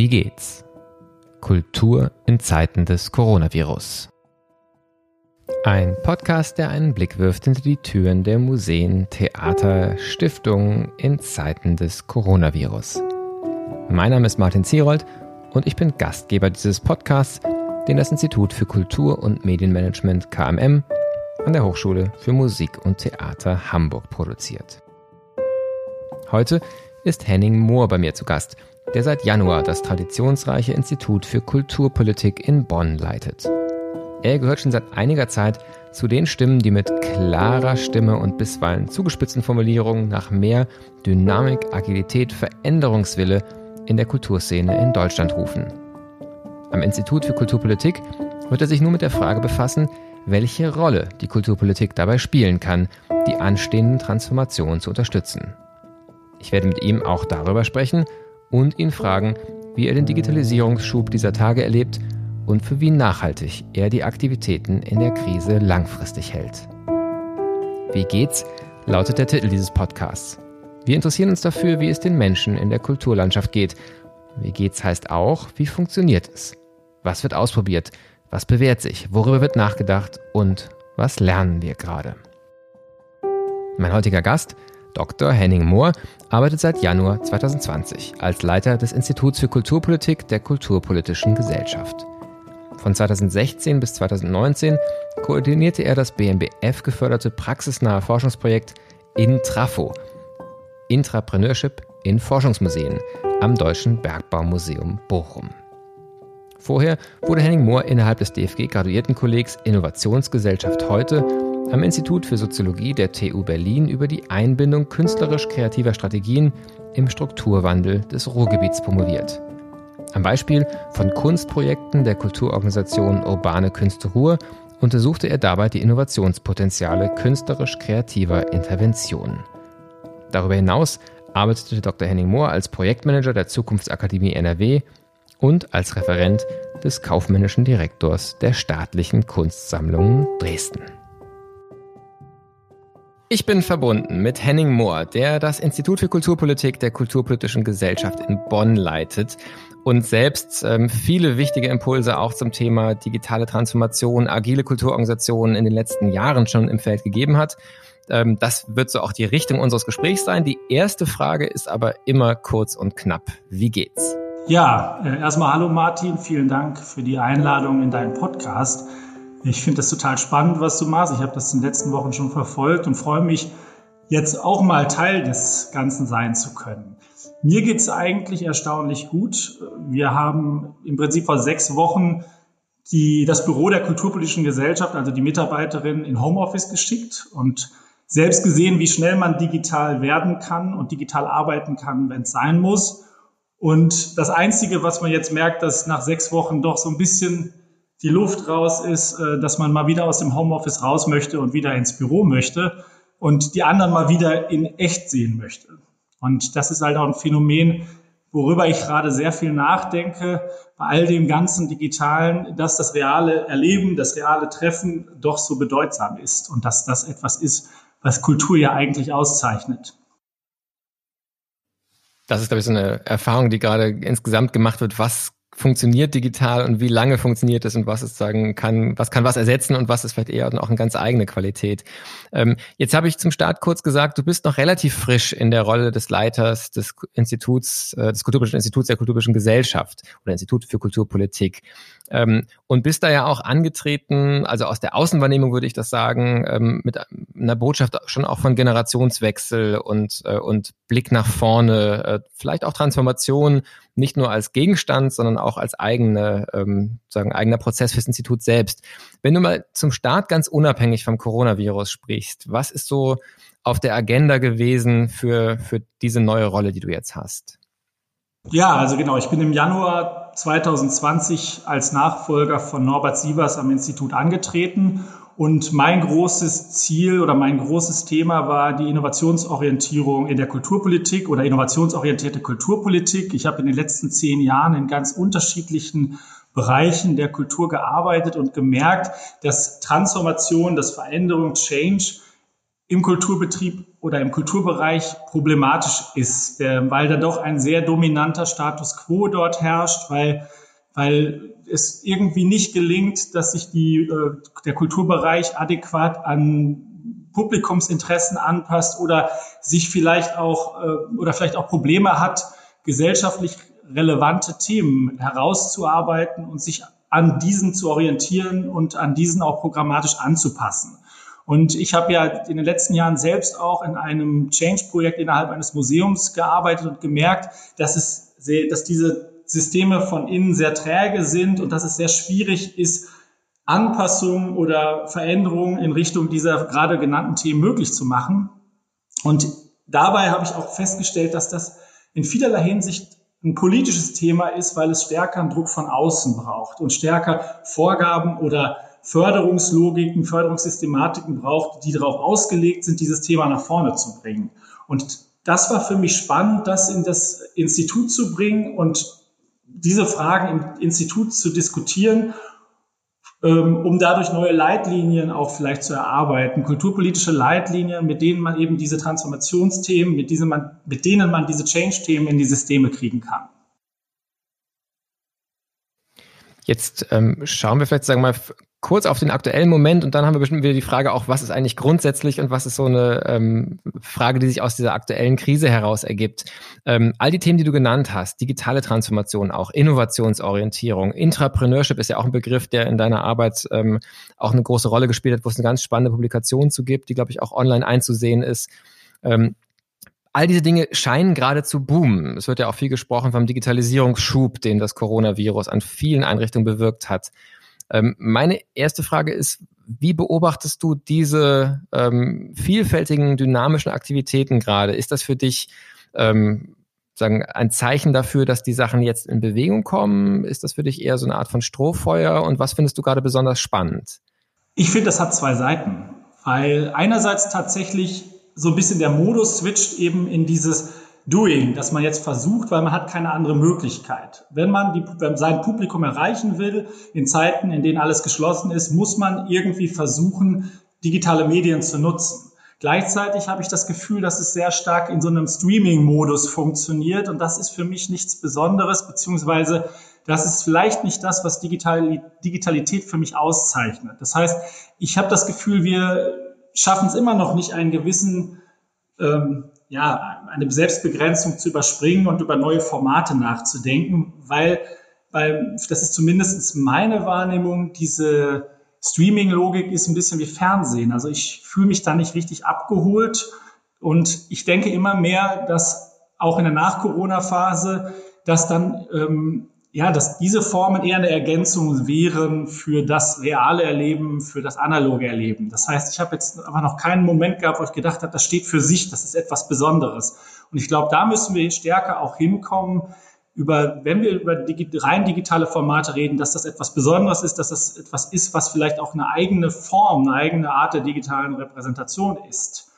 Wie geht's? Kultur in Zeiten des Coronavirus. Ein Podcast, der einen Blick wirft hinter die Türen der Museen, Theater, Stiftungen in Zeiten des Coronavirus. Mein Name ist Martin Zierold und ich bin Gastgeber dieses Podcasts, den das Institut für Kultur und Medienmanagement KMM an der Hochschule für Musik und Theater Hamburg produziert. Heute ist Henning Mohr bei mir zu Gast, der seit Januar das traditionsreiche Institut für Kulturpolitik in Bonn leitet. Er gehört schon seit einiger Zeit zu den Stimmen, die mit klarer Stimme und bisweilen zugespitzten Formulierungen nach mehr Dynamik, Agilität, Veränderungswille in der Kulturszene in Deutschland rufen. Am Institut für Kulturpolitik wird er sich nun mit der Frage befassen, welche Rolle die Kulturpolitik dabei spielen kann, die anstehenden Transformationen zu unterstützen. Ich werde mit ihm auch darüber sprechen und ihn fragen, wie er den Digitalisierungsschub dieser Tage erlebt und für wie nachhaltig er die Aktivitäten in der Krise langfristig hält. Wie geht's? lautet der Titel dieses Podcasts. Wir interessieren uns dafür, wie es den Menschen in der Kulturlandschaft geht. Wie geht's heißt auch, wie funktioniert es? Was wird ausprobiert? Was bewährt sich? Worüber wird nachgedacht? Und was lernen wir gerade? Mein heutiger Gast Dr. Henning Mohr arbeitet seit Januar 2020 als Leiter des Instituts für Kulturpolitik der Kulturpolitischen Gesellschaft. Von 2016 bis 2019 koordinierte er das BMBF geförderte praxisnahe Forschungsprojekt Intrafo, Intrapreneurship in Forschungsmuseen am Deutschen Bergbaumuseum Bochum. Vorher wurde Henning Mohr innerhalb des DFG Graduiertenkollegs Innovationsgesellschaft heute am Institut für Soziologie der TU Berlin über die Einbindung künstlerisch-kreativer Strategien im Strukturwandel des Ruhrgebiets promoviert. Am Beispiel von Kunstprojekten der Kulturorganisation Urbane Künste Ruhr untersuchte er dabei die Innovationspotenziale künstlerisch-kreativer Interventionen. Darüber hinaus arbeitete Dr. Henning Mohr als Projektmanager der Zukunftsakademie NRW und als Referent des kaufmännischen Direktors der staatlichen Kunstsammlungen Dresden. Ich bin verbunden mit Henning Mohr, der das Institut für Kulturpolitik der Kulturpolitischen Gesellschaft in Bonn leitet und selbst ähm, viele wichtige Impulse auch zum Thema digitale Transformation, agile Kulturorganisationen in den letzten Jahren schon im Feld gegeben hat. Ähm, das wird so auch die Richtung unseres Gesprächs sein. Die erste Frage ist aber immer kurz und knapp. Wie geht's? Ja, äh, erstmal hallo Martin, vielen Dank für die Einladung in deinen Podcast. Ich finde das total spannend, was du machst. Ich habe das in den letzten Wochen schon verfolgt und freue mich, jetzt auch mal Teil des Ganzen sein zu können. Mir geht es eigentlich erstaunlich gut. Wir haben im Prinzip vor sechs Wochen die, das Büro der Kulturpolitischen Gesellschaft, also die Mitarbeiterin, in Homeoffice geschickt und selbst gesehen, wie schnell man digital werden kann und digital arbeiten kann, wenn es sein muss. Und das Einzige, was man jetzt merkt, dass nach sechs Wochen doch so ein bisschen die Luft raus ist, äh, dass man mal wieder aus dem Homeoffice raus möchte und wieder ins Büro möchte und die anderen mal wieder in echt sehen möchte. Und das ist halt auch ein Phänomen, worüber ich gerade sehr viel nachdenke, bei all dem ganzen Digitalen, dass das reale Erleben, das reale Treffen doch so bedeutsam ist und dass das etwas ist, was Kultur ja eigentlich auszeichnet. Das ist, glaube ich, so eine Erfahrung, die gerade insgesamt gemacht wird. Was funktioniert digital und wie lange funktioniert es und was es sagen kann, was kann was ersetzen und was ist vielleicht eher auch eine ganz eigene Qualität. Ähm, jetzt habe ich zum Start kurz gesagt, du bist noch relativ frisch in der Rolle des Leiters des Instituts, äh, des Kulturpolitischen Instituts der Kulturpolitischen Gesellschaft oder Institut für Kulturpolitik. Ähm, und bist da ja auch angetreten, also aus der Außenwahrnehmung würde ich das sagen, ähm, mit einer Botschaft schon auch von Generationswechsel und, äh, und Blick nach vorne, äh, vielleicht auch Transformation, nicht nur als Gegenstand, sondern auch als eigene, ähm, sagen, eigener Prozess fürs Institut selbst. Wenn du mal zum Start ganz unabhängig vom Coronavirus sprichst, was ist so auf der Agenda gewesen für, für diese neue Rolle, die du jetzt hast? Ja, also genau. Ich bin im Januar 2020 als Nachfolger von Norbert Sievers am Institut angetreten. Und mein großes Ziel oder mein großes Thema war die Innovationsorientierung in der Kulturpolitik oder innovationsorientierte Kulturpolitik. Ich habe in den letzten zehn Jahren in ganz unterschiedlichen Bereichen der Kultur gearbeitet und gemerkt, dass Transformation, dass Veränderung, Change im Kulturbetrieb oder im Kulturbereich problematisch ist, äh, weil da doch ein sehr dominanter Status quo dort herrscht, weil, weil es irgendwie nicht gelingt, dass sich die, äh, der Kulturbereich adäquat an Publikumsinteressen anpasst oder sich vielleicht auch äh, oder vielleicht auch Probleme hat, gesellschaftlich relevante Themen herauszuarbeiten und sich an diesen zu orientieren und an diesen auch programmatisch anzupassen. Und ich habe ja in den letzten Jahren selbst auch in einem Change-Projekt innerhalb eines Museums gearbeitet und gemerkt, dass es dass diese Systeme von innen sehr träge sind und dass es sehr schwierig ist, Anpassungen oder Veränderungen in Richtung dieser gerade genannten Themen möglich zu machen. Und dabei habe ich auch festgestellt, dass das in vielerlei Hinsicht ein politisches Thema ist, weil es stärker einen Druck von außen braucht und stärker Vorgaben oder Förderungslogiken, Förderungssystematiken braucht, die darauf ausgelegt sind, dieses Thema nach vorne zu bringen. Und das war für mich spannend, das in das Institut zu bringen und diese Fragen im Institut zu diskutieren, ähm, um dadurch neue Leitlinien auch vielleicht zu erarbeiten, kulturpolitische Leitlinien, mit denen man eben diese Transformationsthemen, mit, denen man, mit denen man diese Change-Themen in die Systeme kriegen kann. Jetzt ähm, schauen wir vielleicht, sagen wir mal, kurz auf den aktuellen Moment und dann haben wir bestimmt wieder die Frage auch, was ist eigentlich grundsätzlich und was ist so eine ähm, Frage, die sich aus dieser aktuellen Krise heraus ergibt. Ähm, all die Themen, die du genannt hast, digitale Transformation auch, Innovationsorientierung, Intrapreneurship ist ja auch ein Begriff, der in deiner Arbeit ähm, auch eine große Rolle gespielt hat, wo es eine ganz spannende Publikation zu gibt, die, glaube ich, auch online einzusehen ist. Ähm, All diese Dinge scheinen gerade zu boomen. Es wird ja auch viel gesprochen vom Digitalisierungsschub, den das Coronavirus an vielen Einrichtungen bewirkt hat. Ähm, meine erste Frage ist, wie beobachtest du diese ähm, vielfältigen, dynamischen Aktivitäten gerade? Ist das für dich ähm, sagen, ein Zeichen dafür, dass die Sachen jetzt in Bewegung kommen? Ist das für dich eher so eine Art von Strohfeuer? Und was findest du gerade besonders spannend? Ich finde, das hat zwei Seiten, weil einerseits tatsächlich so ein bisschen der Modus switcht eben in dieses Doing, dass man jetzt versucht, weil man hat keine andere Möglichkeit. Wenn man die, wenn sein Publikum erreichen will, in Zeiten, in denen alles geschlossen ist, muss man irgendwie versuchen, digitale Medien zu nutzen. Gleichzeitig habe ich das Gefühl, dass es sehr stark in so einem Streaming-Modus funktioniert und das ist für mich nichts Besonderes, beziehungsweise das ist vielleicht nicht das, was Digitalität für mich auszeichnet. Das heißt, ich habe das Gefühl, wir schaffen es immer noch nicht, einen gewissen ähm, ja, eine Selbstbegrenzung zu überspringen und über neue Formate nachzudenken, weil, weil das ist zumindest meine Wahrnehmung, diese Streaming-Logik ist ein bisschen wie Fernsehen. Also ich fühle mich da nicht richtig abgeholt und ich denke immer mehr, dass auch in der Nach-Corona-Phase, dass dann ähm, ja, dass diese Formen eher eine Ergänzung wären für das reale Erleben, für das analoge Erleben. Das heißt, ich habe jetzt aber noch keinen Moment gehabt, wo ich gedacht habe, das steht für sich, das ist etwas Besonderes. Und ich glaube, da müssen wir stärker auch hinkommen, über, wenn wir über rein digitale Formate reden, dass das etwas Besonderes ist, dass das etwas ist, was vielleicht auch eine eigene Form, eine eigene Art der digitalen Repräsentation ist.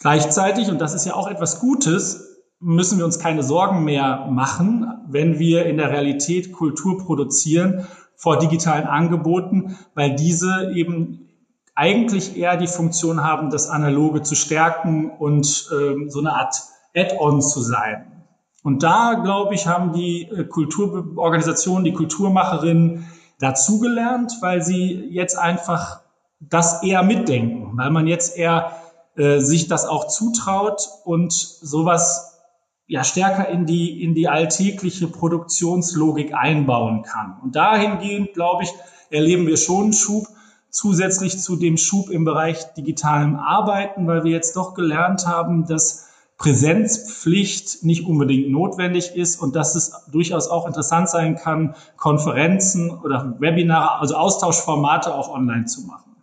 Gleichzeitig, und das ist ja auch etwas Gutes, müssen wir uns keine Sorgen mehr machen, wenn wir in der Realität Kultur produzieren vor digitalen Angeboten, weil diese eben eigentlich eher die Funktion haben, das Analoge zu stärken und ähm, so eine Art Add-on zu sein. Und da, glaube ich, haben die äh, Kulturorganisationen, die Kulturmacherinnen dazugelernt, weil sie jetzt einfach das eher mitdenken, weil man jetzt eher äh, sich das auch zutraut und sowas ja stärker in die, in die alltägliche Produktionslogik einbauen kann. Und dahingehend, glaube ich, erleben wir schon einen Schub zusätzlich zu dem Schub im Bereich digitalem Arbeiten, weil wir jetzt doch gelernt haben, dass Präsenzpflicht nicht unbedingt notwendig ist und dass es durchaus auch interessant sein kann, Konferenzen oder Webinare, also Austauschformate auch online zu machen.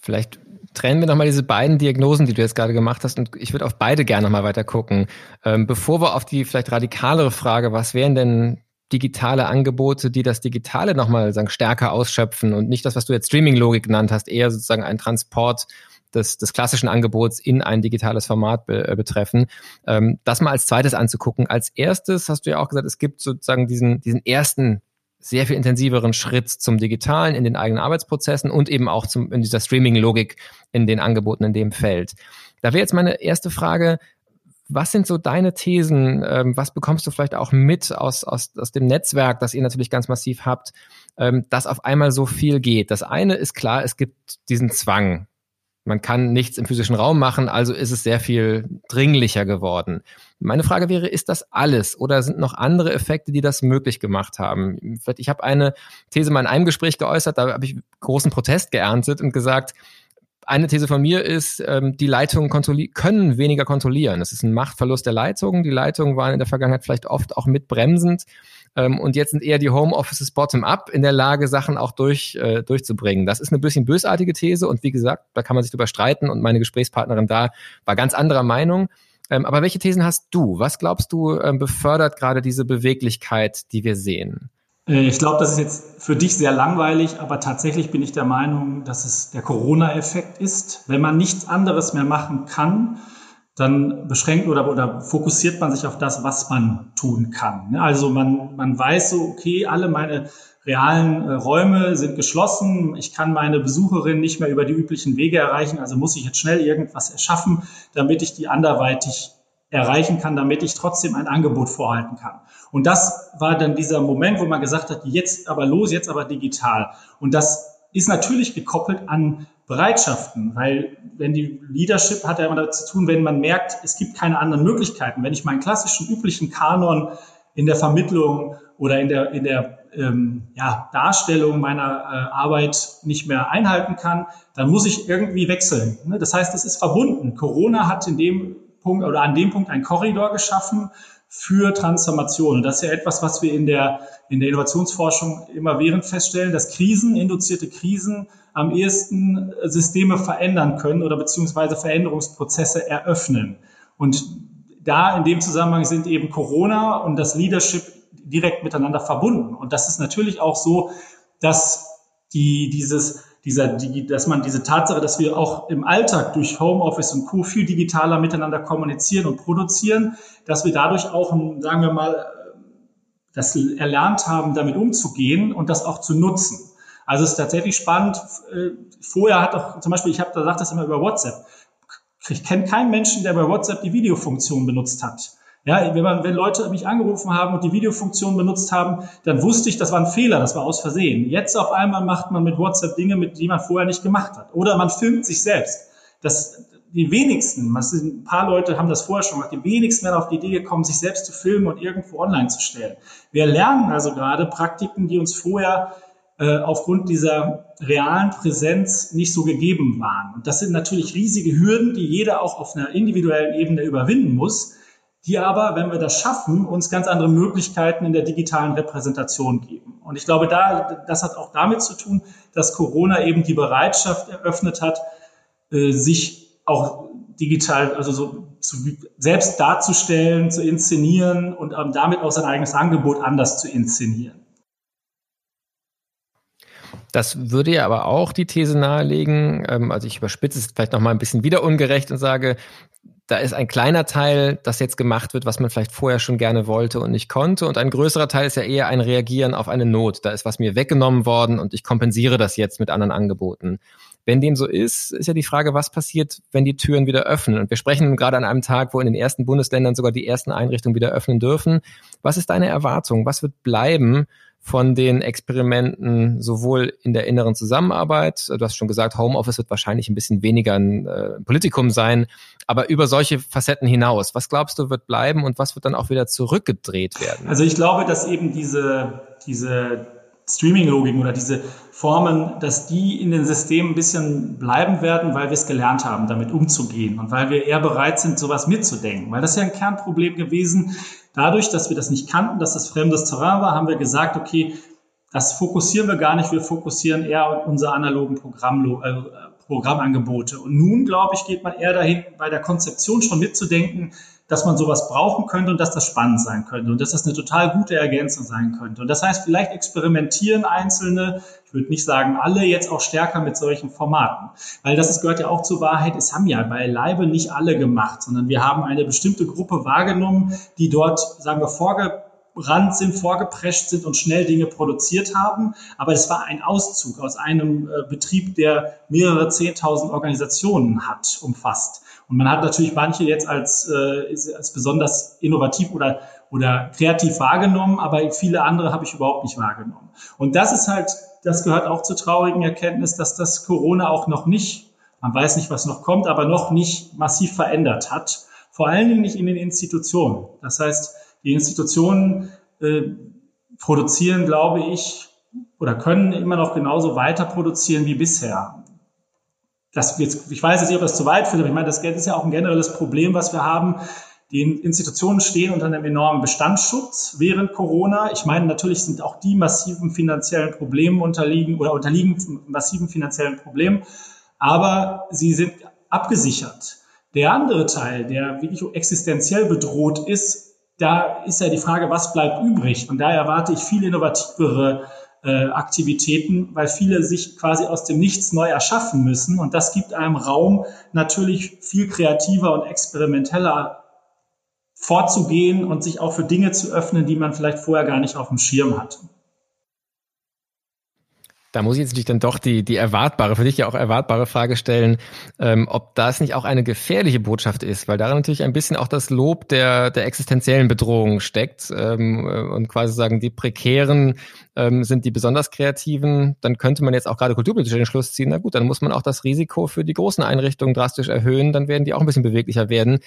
Vielleicht trennen wir nochmal diese beiden Diagnosen, die du jetzt gerade gemacht hast, und ich würde auf beide gerne nochmal weiter gucken. Ähm, bevor wir auf die vielleicht radikalere Frage, was wären denn digitale Angebote, die das Digitale nochmal sagen, stärker ausschöpfen und nicht das, was du jetzt Streaming-Logik genannt hast, eher sozusagen ein Transport des, des klassischen Angebots in ein digitales Format be, äh, betreffen. Ähm, das mal als zweites anzugucken. Als erstes hast du ja auch gesagt, es gibt sozusagen diesen, diesen ersten sehr viel intensiveren Schritt zum Digitalen in den eigenen Arbeitsprozessen und eben auch zum, in dieser Streaming-Logik in den Angeboten in dem Feld. Da wäre jetzt meine erste Frage, was sind so deine Thesen? Ähm, was bekommst du vielleicht auch mit aus, aus, aus dem Netzwerk, das ihr natürlich ganz massiv habt, ähm, dass auf einmal so viel geht? Das eine ist klar, es gibt diesen Zwang. Man kann nichts im physischen Raum machen, also ist es sehr viel dringlicher geworden. Meine Frage wäre, ist das alles oder sind noch andere Effekte, die das möglich gemacht haben? Ich habe eine These mal in einem Gespräch geäußert, da habe ich großen Protest geerntet und gesagt, eine These von mir ist, ähm, die Leitungen können weniger kontrollieren. Es ist ein Machtverlust der Leitungen. Die Leitungen waren in der Vergangenheit vielleicht oft auch mitbremsend. Ähm, und jetzt sind eher die Homeoffices bottom-up in der Lage, Sachen auch durch, äh, durchzubringen. Das ist eine bisschen bösartige These. Und wie gesagt, da kann man sich drüber streiten. Und meine Gesprächspartnerin da war ganz anderer Meinung. Ähm, aber welche Thesen hast du? Was glaubst du, ähm, befördert gerade diese Beweglichkeit, die wir sehen? Äh, ich glaube, das ist jetzt für dich sehr langweilig, aber tatsächlich bin ich der Meinung, dass es der Corona-Effekt ist. Wenn man nichts anderes mehr machen kann, dann beschränkt oder, oder fokussiert man sich auf das, was man tun kann. Also man, man weiß so, okay, alle meine realen äh, Räume sind geschlossen. Ich kann meine Besucherin nicht mehr über die üblichen Wege erreichen. Also muss ich jetzt schnell irgendwas erschaffen, damit ich die anderweitig erreichen kann, damit ich trotzdem ein Angebot vorhalten kann. Und das war dann dieser Moment, wo man gesagt hat, jetzt aber los, jetzt aber digital. Und das ist natürlich gekoppelt an Bereitschaften, weil wenn die Leadership hat ja immer damit zu tun, wenn man merkt, es gibt keine anderen Möglichkeiten. Wenn ich meinen klassischen üblichen Kanon in der Vermittlung oder in der, in der ähm, ja, Darstellung meiner äh, Arbeit nicht mehr einhalten kann, dann muss ich irgendwie wechseln. Ne? Das heißt, es ist verbunden. Corona hat in dem Punkt oder an dem Punkt ein Korridor geschaffen für Transformation. Und das ist ja etwas, was wir in der, in der Innovationsforschung immer während feststellen, dass Krisen, induzierte Krisen am ehesten Systeme verändern können oder beziehungsweise Veränderungsprozesse eröffnen. Und da in dem Zusammenhang sind eben Corona und das Leadership direkt miteinander verbunden. Und das ist natürlich auch so, dass die, dieses, dieser, dass man diese Tatsache, dass wir auch im Alltag durch Homeoffice und Co. viel digitaler miteinander kommunizieren und produzieren, dass wir dadurch auch, sagen wir mal, das erlernt haben, damit umzugehen und das auch zu nutzen. Also es ist tatsächlich spannend. Äh, vorher hat auch zum Beispiel, ich habe da sagt das immer über WhatsApp. Ich kenne keinen Menschen, der bei WhatsApp die Videofunktion benutzt hat. Ja, wenn, man, wenn Leute mich angerufen haben und die Videofunktion benutzt haben, dann wusste ich, das war ein Fehler, das war aus Versehen. Jetzt auf einmal macht man mit WhatsApp Dinge, mit die man vorher nicht gemacht hat. Oder man filmt sich selbst. Das, die wenigsten, ein paar Leute haben das vorher schon gemacht, die wenigsten werden auf die Idee gekommen, sich selbst zu filmen und irgendwo online zu stellen. Wir lernen also gerade Praktiken, die uns vorher äh, aufgrund dieser realen Präsenz nicht so gegeben waren. Und das sind natürlich riesige Hürden, die jeder auch auf einer individuellen Ebene überwinden muss die aber, wenn wir das schaffen, uns ganz andere Möglichkeiten in der digitalen Repräsentation geben. Und ich glaube, da, das hat auch damit zu tun, dass Corona eben die Bereitschaft eröffnet hat, äh, sich auch digital, also so zu, selbst darzustellen, zu inszenieren und ähm, damit auch sein eigenes Angebot anders zu inszenieren. Das würde ja aber auch die These nahelegen, ähm, also ich überspitze es vielleicht noch mal ein bisschen wieder ungerecht und sage, da ist ein kleiner Teil, das jetzt gemacht wird, was man vielleicht vorher schon gerne wollte und nicht konnte. Und ein größerer Teil ist ja eher ein Reagieren auf eine Not. Da ist was mir weggenommen worden und ich kompensiere das jetzt mit anderen Angeboten. Wenn dem so ist, ist ja die Frage, was passiert, wenn die Türen wieder öffnen? Und wir sprechen gerade an einem Tag, wo in den ersten Bundesländern sogar die ersten Einrichtungen wieder öffnen dürfen. Was ist deine Erwartung? Was wird bleiben von den Experimenten sowohl in der inneren Zusammenarbeit, du hast schon gesagt, Homeoffice wird wahrscheinlich ein bisschen weniger ein äh, Politikum sein, aber über solche Facetten hinaus, was glaubst du wird bleiben und was wird dann auch wieder zurückgedreht werden? Also ich glaube, dass eben diese, diese Streaming-Logiken oder diese Formen, dass die in den Systemen ein bisschen bleiben werden, weil wir es gelernt haben, damit umzugehen und weil wir eher bereit sind, sowas mitzudenken. Weil das ist ja ein Kernproblem gewesen. Dadurch, dass wir das nicht kannten, dass das fremdes Terrain war, haben wir gesagt, okay, das fokussieren wir gar nicht, wir fokussieren eher unsere analogen Programm, äh, Programmangebote. Und nun, glaube ich, geht man eher dahin, bei der Konzeption schon mitzudenken, dass man sowas brauchen könnte und dass das spannend sein könnte und dass das eine total gute Ergänzung sein könnte. Und das heißt, vielleicht experimentieren Einzelne, ich würde nicht sagen alle, jetzt auch stärker mit solchen Formaten. Weil das gehört ja auch zur Wahrheit, es haben ja beileibe nicht alle gemacht, sondern wir haben eine bestimmte Gruppe wahrgenommen, die dort, sagen wir, vorge vorgerannt sind, vorgeprescht sind und schnell Dinge produziert haben. Aber es war ein Auszug aus einem äh, Betrieb, der mehrere Zehntausend Organisationen hat, umfasst. Und man hat natürlich manche jetzt als, äh, als besonders innovativ oder, oder kreativ wahrgenommen, aber viele andere habe ich überhaupt nicht wahrgenommen. Und das ist halt, das gehört auch zur traurigen Erkenntnis, dass das Corona auch noch nicht, man weiß nicht, was noch kommt, aber noch nicht massiv verändert hat. Vor allen Dingen nicht in den Institutionen. Das heißt, die Institutionen äh, produzieren, glaube ich, oder können immer noch genauso weiter produzieren wie bisher. Das jetzt, ich weiß jetzt nicht, ob das zu weit führt, aber ich meine, das ist ja auch ein generelles Problem, was wir haben. Die Institutionen stehen unter einem enormen Bestandsschutz während Corona. Ich meine, natürlich sind auch die massiven finanziellen Problemen unterliegen oder unterliegen massiven finanziellen Problemen, aber sie sind abgesichert. Der andere Teil, der wirklich existenziell bedroht ist, da ist ja die Frage, was bleibt übrig? Und da erwarte ich viel innovativere äh, Aktivitäten, weil viele sich quasi aus dem Nichts neu erschaffen müssen. Und das gibt einem Raum, natürlich viel kreativer und experimenteller vorzugehen und sich auch für Dinge zu öffnen, die man vielleicht vorher gar nicht auf dem Schirm hatte. Da muss ich jetzt natürlich dann doch die, die erwartbare, für dich ja auch erwartbare Frage stellen, ähm, ob das nicht auch eine gefährliche Botschaft ist, weil darin natürlich ein bisschen auch das Lob der, der existenziellen Bedrohung steckt ähm, äh, und quasi sagen, die prekären ähm, sind die besonders kreativen, dann könnte man jetzt auch gerade kulturpolitisch den Schluss ziehen, na gut, dann muss man auch das Risiko für die großen Einrichtungen drastisch erhöhen, dann werden die auch ein bisschen beweglicher werden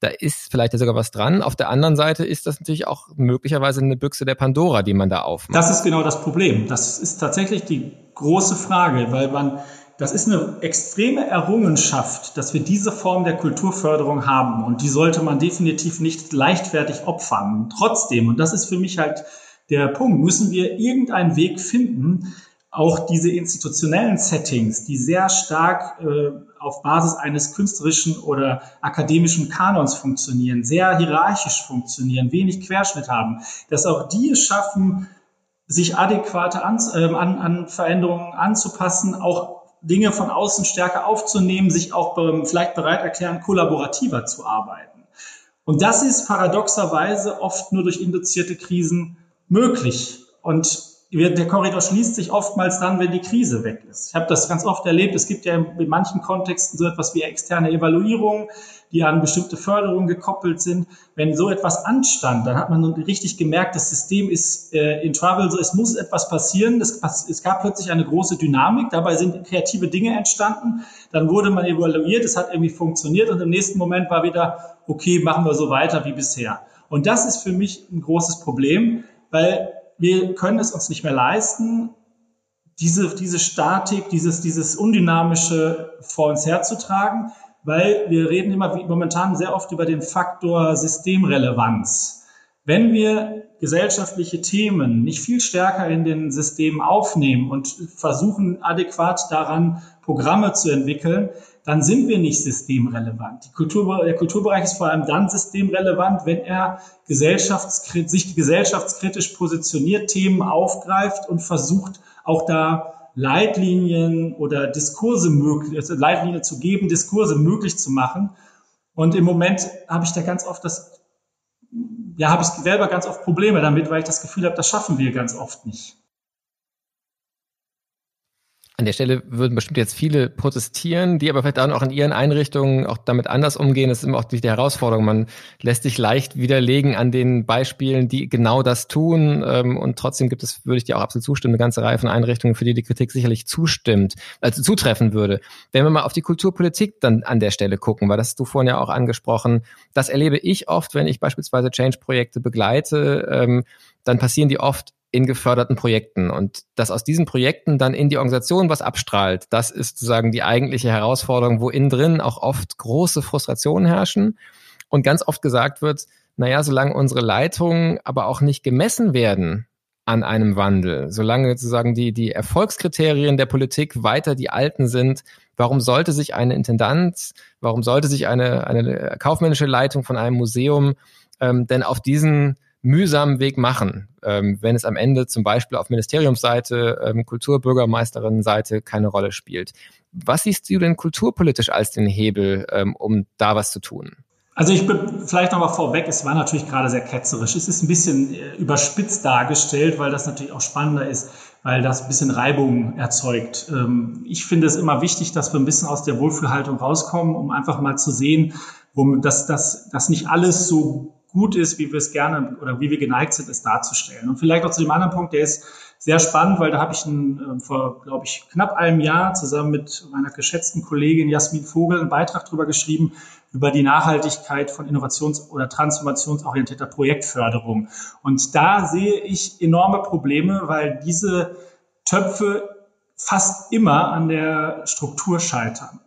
da ist vielleicht ja sogar was dran. Auf der anderen Seite ist das natürlich auch möglicherweise eine Büchse der Pandora, die man da aufmacht. Das ist genau das Problem. Das ist tatsächlich die große Frage, weil man, das ist eine extreme Errungenschaft, dass wir diese Form der Kulturförderung haben. Und die sollte man definitiv nicht leichtfertig opfern. Trotzdem, und das ist für mich halt der Punkt, müssen wir irgendeinen Weg finden, auch diese institutionellen Settings, die sehr stark äh, auf Basis eines künstlerischen oder akademischen Kanons funktionieren, sehr hierarchisch funktionieren, wenig Querschnitt haben, dass auch die es schaffen, sich adäquate an, äh, an, an Veränderungen anzupassen, auch Dinge von außen stärker aufzunehmen, sich auch ähm, vielleicht bereit erklären, kollaborativer zu arbeiten. Und das ist paradoxerweise oft nur durch induzierte Krisen möglich. Und der Korridor schließt sich oftmals dann, wenn die Krise weg ist. Ich habe das ganz oft erlebt. Es gibt ja in manchen Kontexten so etwas wie externe Evaluierung, die an bestimmte Förderungen gekoppelt sind. Wenn so etwas anstand, dann hat man richtig gemerkt, das System ist äh, in Trouble, so es muss etwas passieren. Es gab plötzlich eine große Dynamik, dabei sind kreative Dinge entstanden. Dann wurde man evaluiert, es hat irgendwie funktioniert und im nächsten Moment war wieder, okay, machen wir so weiter wie bisher. Und das ist für mich ein großes Problem, weil wir können es uns nicht mehr leisten, diese, diese Statik, dieses, dieses Undynamische vor uns herzutragen, weil wir reden immer wie momentan sehr oft über den Faktor Systemrelevanz. Wenn wir gesellschaftliche Themen nicht viel stärker in den Systemen aufnehmen und versuchen adäquat daran Programme zu entwickeln, dann sind wir nicht systemrelevant. Kultur, der Kulturbereich ist vor allem dann systemrelevant, wenn er gesellschaftskritisch, sich gesellschaftskritisch positioniert, Themen aufgreift und versucht, auch da Leitlinien oder Diskurse möglich, also Leitlinien zu geben, Diskurse möglich zu machen. Und im Moment habe ich da ganz oft das, ja, habe ich selber ganz oft Probleme damit, weil ich das Gefühl habe, das schaffen wir ganz oft nicht. An der Stelle würden bestimmt jetzt viele protestieren, die aber vielleicht auch in ihren Einrichtungen auch damit anders umgehen. Das ist immer auch die Herausforderung. Man lässt sich leicht widerlegen an den Beispielen, die genau das tun. Ähm, und trotzdem gibt es, würde ich dir auch absolut zustimmen, eine ganze Reihe von Einrichtungen, für die die Kritik sicherlich zustimmt, also zutreffen würde. Wenn wir mal auf die Kulturpolitik dann an der Stelle gucken, weil das hast du vorhin ja auch angesprochen, das erlebe ich oft, wenn ich beispielsweise Change-Projekte begleite, ähm, dann passieren die oft in geförderten Projekten. Und dass aus diesen Projekten dann in die Organisation was abstrahlt, das ist sozusagen die eigentliche Herausforderung, wo innen drin auch oft große Frustrationen herrschen und ganz oft gesagt wird, naja, solange unsere Leitungen aber auch nicht gemessen werden an einem Wandel, solange sozusagen die, die Erfolgskriterien der Politik weiter die alten sind, warum sollte sich eine Intendanz, warum sollte sich eine, eine kaufmännische Leitung von einem Museum ähm, denn auf diesen mühsamen Weg machen, ähm, wenn es am Ende zum Beispiel auf Ministeriumsseite, ähm, Kulturbürgermeisterinnenseite keine Rolle spielt. Was siehst du denn kulturpolitisch als den Hebel, ähm, um da was zu tun? Also ich bin vielleicht nochmal vorweg, es war natürlich gerade sehr ketzerisch. Es ist ein bisschen äh, überspitzt dargestellt, weil das natürlich auch spannender ist, weil das ein bisschen Reibung erzeugt. Ähm, ich finde es immer wichtig, dass wir ein bisschen aus der Wohlfühlhaltung rauskommen, um einfach mal zu sehen, dass das dass nicht alles so gut ist, wie wir es gerne oder wie wir geneigt sind, es darzustellen. Und vielleicht auch zu dem anderen Punkt, der ist sehr spannend, weil da habe ich einen, äh, vor, glaube ich, knapp einem Jahr zusammen mit meiner geschätzten Kollegin Jasmin Vogel einen Beitrag darüber geschrieben, über die Nachhaltigkeit von innovations- oder transformationsorientierter Projektförderung. Und da sehe ich enorme Probleme, weil diese Töpfe fast immer an der Struktur scheitern.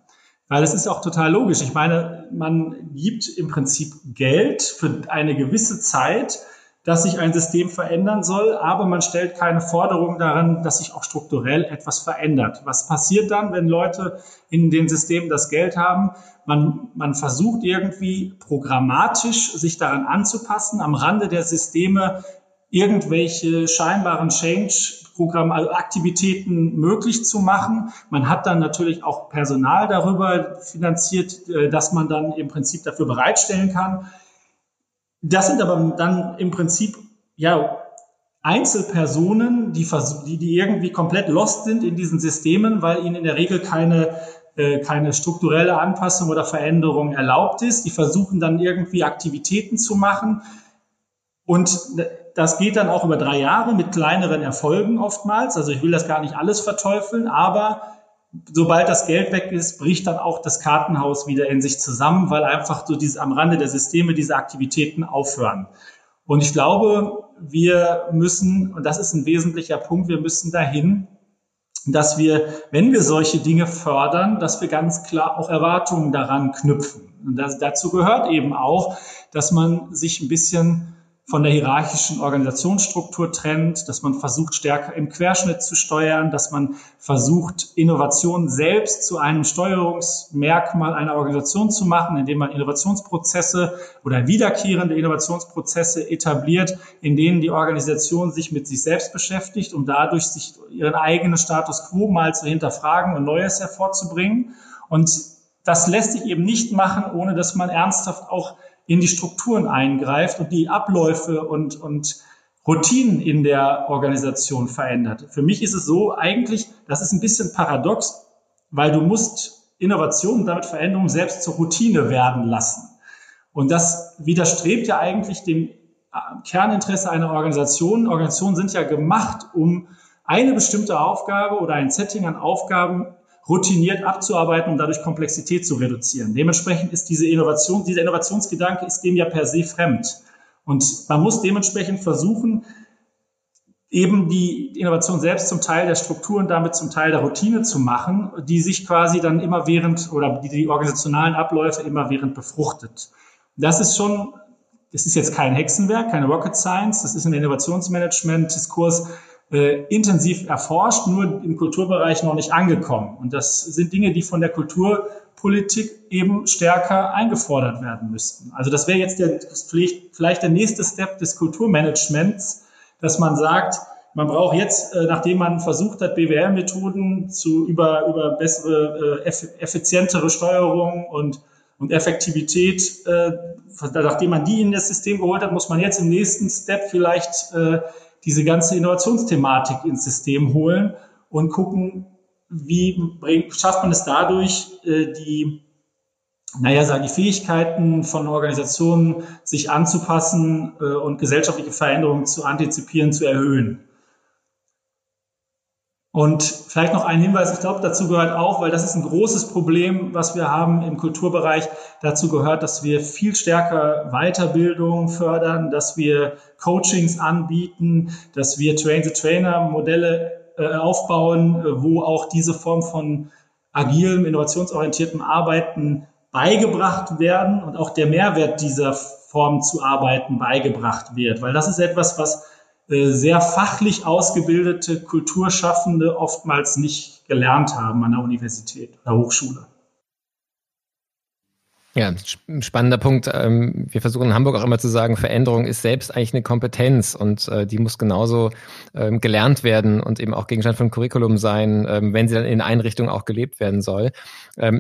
Weil es ist auch total logisch. Ich meine, man gibt im Prinzip Geld für eine gewisse Zeit, dass sich ein System verändern soll, aber man stellt keine Forderung daran, dass sich auch strukturell etwas verändert. Was passiert dann, wenn Leute in den Systemen das Geld haben? Man, man versucht irgendwie programmatisch sich daran anzupassen, am Rande der Systeme irgendwelche scheinbaren Change-Programme, also Aktivitäten möglich zu machen. Man hat dann natürlich auch Personal darüber finanziert, äh, dass man dann im Prinzip dafür bereitstellen kann. Das sind aber dann im Prinzip ja Einzelpersonen, die, die, die irgendwie komplett lost sind in diesen Systemen, weil ihnen in der Regel keine, äh, keine strukturelle Anpassung oder Veränderung erlaubt ist. Die versuchen dann irgendwie Aktivitäten zu machen. Und das geht dann auch über drei Jahre mit kleineren Erfolgen oftmals. Also ich will das gar nicht alles verteufeln, aber sobald das Geld weg ist, bricht dann auch das Kartenhaus wieder in sich zusammen, weil einfach so diese am Rande der Systeme diese Aktivitäten aufhören. Und ich glaube, wir müssen, und das ist ein wesentlicher Punkt, wir müssen dahin, dass wir, wenn wir solche Dinge fördern, dass wir ganz klar auch Erwartungen daran knüpfen. Und das, dazu gehört eben auch, dass man sich ein bisschen von der hierarchischen Organisationsstruktur trennt, dass man versucht, stärker im Querschnitt zu steuern, dass man versucht, Innovation selbst zu einem Steuerungsmerkmal einer Organisation zu machen, indem man Innovationsprozesse oder wiederkehrende Innovationsprozesse etabliert, in denen die Organisation sich mit sich selbst beschäftigt, um dadurch sich ihren eigenen Status quo mal zu hinterfragen und Neues hervorzubringen. Und das lässt sich eben nicht machen, ohne dass man ernsthaft auch in die Strukturen eingreift und die Abläufe und, und Routinen in der Organisation verändert. Für mich ist es so eigentlich, das ist ein bisschen paradox, weil du musst Innovation und damit Veränderung selbst zur Routine werden lassen. Und das widerstrebt ja eigentlich dem Kerninteresse einer Organisation. Organisationen sind ja gemacht, um eine bestimmte Aufgabe oder ein Setting an Aufgaben routiniert abzuarbeiten, um dadurch Komplexität zu reduzieren. Dementsprechend ist diese Innovation, dieser Innovationsgedanke ist dem ja per se fremd. Und man muss dementsprechend versuchen, eben die Innovation selbst zum Teil der Struktur und damit zum Teil der Routine zu machen, die sich quasi dann immer während oder die, die organisationalen Abläufe immer während befruchtet. Das ist schon, das ist jetzt kein Hexenwerk, keine Rocket Science, das ist ein Innovationsmanagement-Diskurs, äh, intensiv erforscht, nur im Kulturbereich noch nicht angekommen. Und das sind Dinge, die von der Kulturpolitik eben stärker eingefordert werden müssten. Also das wäre jetzt der, vielleicht der nächste Step des Kulturmanagements, dass man sagt, man braucht jetzt, äh, nachdem man versucht hat, BWL-Methoden zu über, über bessere, äh, effizientere Steuerung und, und Effektivität, äh, nachdem man die in das System geholt hat, muss man jetzt im nächsten Step vielleicht diese ganze Innovationsthematik ins System holen und gucken, wie bringt, schafft man es dadurch, äh, die, naja, sagen die Fähigkeiten von Organisationen, sich anzupassen äh, und gesellschaftliche Veränderungen zu antizipieren, zu erhöhen. Und vielleicht noch ein Hinweis, ich glaube, dazu gehört auch, weil das ist ein großes Problem, was wir haben im Kulturbereich. Dazu gehört, dass wir viel stärker Weiterbildung fördern, dass wir Coachings anbieten, dass wir Train-the-Trainer-Modelle äh, aufbauen, äh, wo auch diese Form von agilem, innovationsorientiertem Arbeiten beigebracht werden und auch der Mehrwert dieser Form zu arbeiten beigebracht wird. Weil das ist etwas, was sehr fachlich ausgebildete Kulturschaffende oftmals nicht gelernt haben an der Universität oder Hochschule. Ja, spannender Punkt. Ähm, wir versuchen in Hamburg auch immer zu sagen, Veränderung ist selbst eigentlich eine Kompetenz und äh, die muss genauso ähm, gelernt werden und eben auch Gegenstand von Curriculum sein, ähm, wenn sie dann in Einrichtungen auch gelebt werden soll.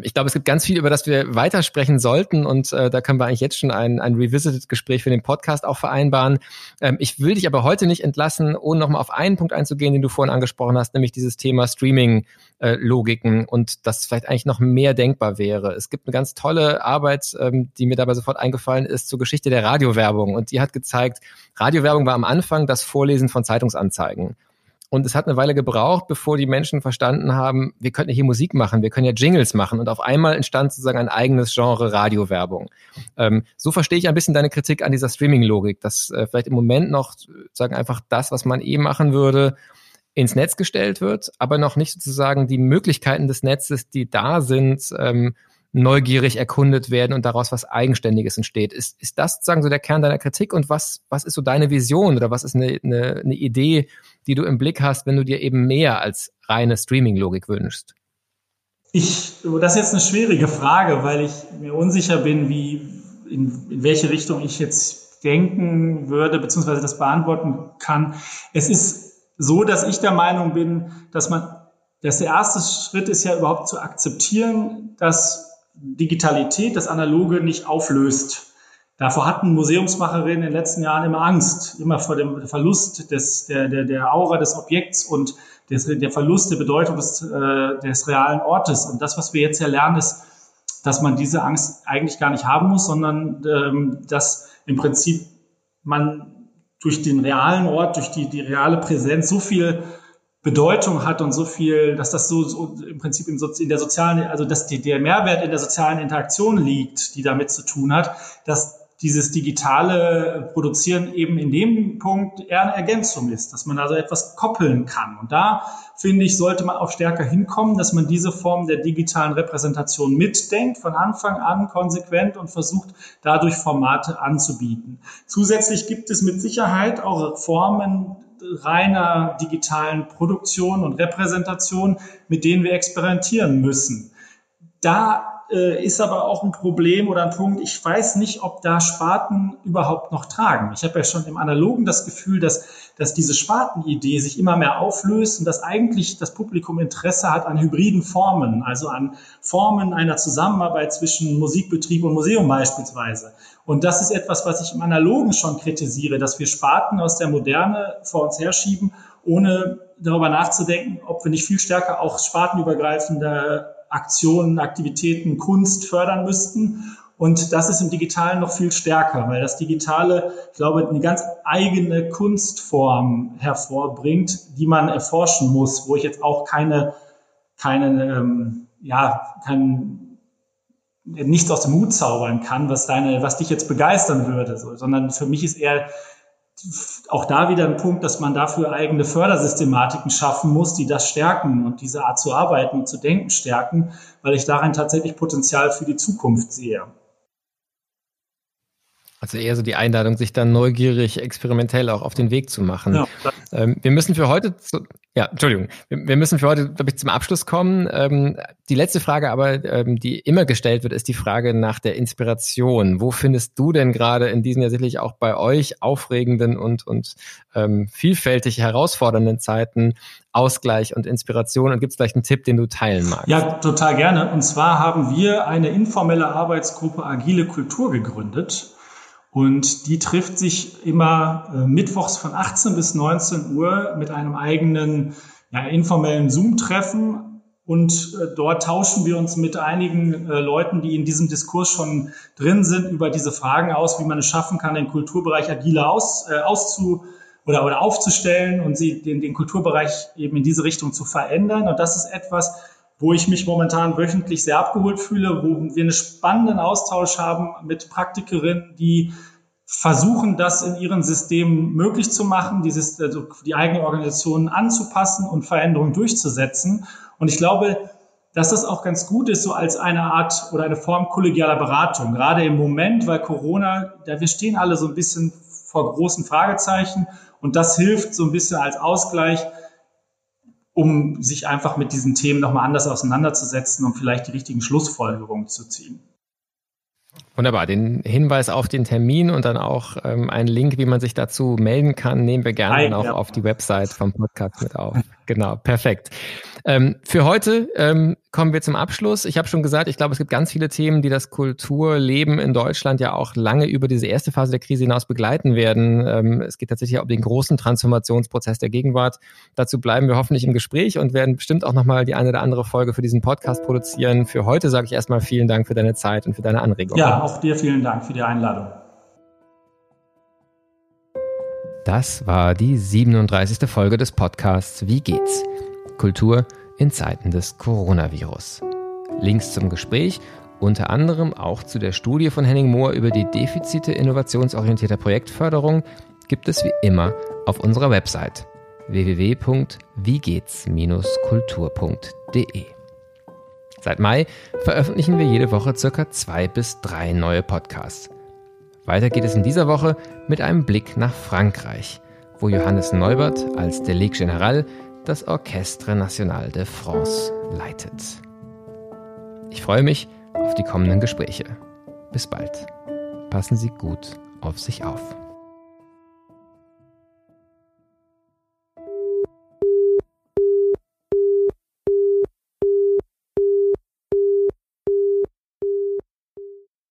Ich glaube, es gibt ganz viel, über das wir weitersprechen sollten und äh, da können wir eigentlich jetzt schon ein, ein Revisited-Gespräch für den Podcast auch vereinbaren. Ich will dich aber heute nicht entlassen, ohne nochmal auf einen Punkt einzugehen, den du vorhin angesprochen hast, nämlich dieses Thema Streaming-Logiken und dass vielleicht eigentlich noch mehr denkbar wäre. Es gibt eine ganz tolle Arbeit, Arbeit, ähm, die mir dabei sofort eingefallen ist, zur Geschichte der Radiowerbung. Und die hat gezeigt, Radiowerbung war am Anfang das Vorlesen von Zeitungsanzeigen. Und es hat eine Weile gebraucht, bevor die Menschen verstanden haben, wir könnten hier Musik machen, wir können ja Jingles machen. Und auf einmal entstand sozusagen ein eigenes Genre Radiowerbung. Ähm, so verstehe ich ein bisschen deine Kritik an dieser Streaming-Logik, dass äh, vielleicht im Moment noch sagen einfach das, was man eh machen würde, ins Netz gestellt wird, aber noch nicht sozusagen die Möglichkeiten des Netzes, die da sind, ähm, neugierig erkundet werden und daraus was Eigenständiges entsteht. Ist, ist das sozusagen so der Kern deiner Kritik und was, was ist so deine Vision oder was ist eine, eine, eine Idee, die du im Blick hast, wenn du dir eben mehr als reine Streaming-Logik wünschst? Ich, das ist jetzt eine schwierige Frage, weil ich mir unsicher bin, wie, in, in welche Richtung ich jetzt denken würde, beziehungsweise das beantworten kann. Es ist so, dass ich der Meinung bin, dass man, dass der erste Schritt ist ja überhaupt zu akzeptieren, dass Digitalität, das Analoge nicht auflöst. Davor hatten Museumsmacherinnen in den letzten Jahren immer Angst, immer vor dem Verlust des, der, der, der Aura des Objekts und des, der Verlust der Bedeutung des, äh, des realen Ortes. Und das, was wir jetzt ja lernen, ist, dass man diese Angst eigentlich gar nicht haben muss, sondern ähm, dass im Prinzip man durch den realen Ort, durch die, die reale Präsenz so viel Bedeutung hat und so viel, dass das so, so im Prinzip in, in, der sozialen, also dass die, der Mehrwert in der sozialen Interaktion liegt, die damit zu tun hat, dass dieses digitale Produzieren eben in dem Punkt eher eine Ergänzung ist, dass man also etwas koppeln kann. Und da finde ich, sollte man auch stärker hinkommen, dass man diese Form der digitalen Repräsentation mitdenkt, von Anfang an konsequent und versucht, dadurch Formate anzubieten. Zusätzlich gibt es mit Sicherheit auch Formen reiner digitalen Produktion und Repräsentation, mit denen wir experimentieren müssen. Da äh, ist aber auch ein Problem oder ein Punkt. Ich weiß nicht, ob da Sparten überhaupt noch tragen. Ich habe ja schon im Analogen das Gefühl, dass, dass diese Spartenidee sich immer mehr auflöst und dass eigentlich das Publikum Interesse hat an hybriden Formen, also an Formen einer Zusammenarbeit zwischen Musikbetrieb und Museum beispielsweise. Und das ist etwas, was ich im Analogen schon kritisiere, dass wir Sparten aus der Moderne vor uns herschieben, ohne darüber nachzudenken, ob wir nicht viel stärker auch spartenübergreifende Aktionen, Aktivitäten, Kunst fördern müssten. Und das ist im Digitalen noch viel stärker, weil das Digitale, ich glaube, eine ganz eigene Kunstform hervorbringt, die man erforschen muss, wo ich jetzt auch keine, keine, ähm, ja, kein, nichts aus dem Hut zaubern kann, was deine, was dich jetzt begeistern würde, so, sondern für mich ist eher auch da wieder ein Punkt, dass man dafür eigene Fördersystematiken schaffen muss, die das stärken und diese Art zu arbeiten und zu denken stärken, weil ich darin tatsächlich Potenzial für die Zukunft sehe. Also eher so die Einladung, sich dann neugierig, experimentell auch auf den Weg zu machen. Ja, ähm, wir müssen für heute, zu, ja, Entschuldigung, wir, müssen für heute, glaube ich, zum Abschluss kommen. Ähm, die letzte Frage aber, ähm, die immer gestellt wird, ist die Frage nach der Inspiration. Wo findest du denn gerade in diesen ja sicherlich auch bei euch aufregenden und, und ähm, vielfältig herausfordernden Zeiten Ausgleich und Inspiration? Und gibt es vielleicht einen Tipp, den du teilen magst? Ja, total gerne. Und zwar haben wir eine informelle Arbeitsgruppe Agile Kultur gegründet und die trifft sich immer äh, mittwochs von 18 bis 19 Uhr mit einem eigenen ja, informellen Zoom-Treffen. Und äh, dort tauschen wir uns mit einigen äh, Leuten, die in diesem Diskurs schon drin sind, über diese Fragen aus, wie man es schaffen kann, den Kulturbereich agiler aus, äh, auszu oder, oder aufzustellen und sie, den, den Kulturbereich eben in diese Richtung zu verändern. Und das ist etwas, wo ich mich momentan wöchentlich sehr abgeholt fühle, wo wir einen spannenden Austausch haben mit Praktikerinnen, die versuchen, das in ihren Systemen möglich zu machen, dieses, also die eigene Organisation anzupassen und Veränderungen durchzusetzen. Und ich glaube, dass das auch ganz gut ist, so als eine Art oder eine Form kollegialer Beratung. Gerade im Moment, weil Corona, da wir stehen alle so ein bisschen vor großen Fragezeichen und das hilft so ein bisschen als Ausgleich, um sich einfach mit diesen Themen nochmal anders auseinanderzusetzen und vielleicht die richtigen Schlussfolgerungen zu ziehen. Wunderbar. Den Hinweis auf den Termin und dann auch ähm, einen Link, wie man sich dazu melden kann, nehmen wir gerne Hi, auch ja. auf die Website vom Podcast mit auf. Genau, perfekt. Ähm, für heute ähm, kommen wir zum Abschluss. Ich habe schon gesagt, ich glaube, es gibt ganz viele Themen, die das Kulturleben in Deutschland ja auch lange über diese erste Phase der Krise hinaus begleiten werden. Ähm, es geht tatsächlich um den großen Transformationsprozess der Gegenwart. Dazu bleiben wir hoffentlich im Gespräch und werden bestimmt auch nochmal die eine oder andere Folge für diesen Podcast produzieren. Für heute sage ich erstmal vielen Dank für deine Zeit und für deine Anregung. Ja, auch dir vielen Dank für die Einladung. Das war die 37. Folge des Podcasts Wie geht's? Kultur in Zeiten des Coronavirus. Links zum Gespräch, unter anderem auch zu der Studie von Henning Mohr über die Defizite innovationsorientierter Projektförderung, gibt es wie immer auf unserer Website www.wiegehts-kultur.de. Seit Mai veröffentlichen wir jede Woche circa zwei bis drei neue Podcasts. Weiter geht es in dieser Woche mit einem Blick nach Frankreich, wo Johannes Neubert als Deleg General das Orchestre National de France leitet. Ich freue mich auf die kommenden Gespräche. Bis bald. Passen Sie gut auf sich auf.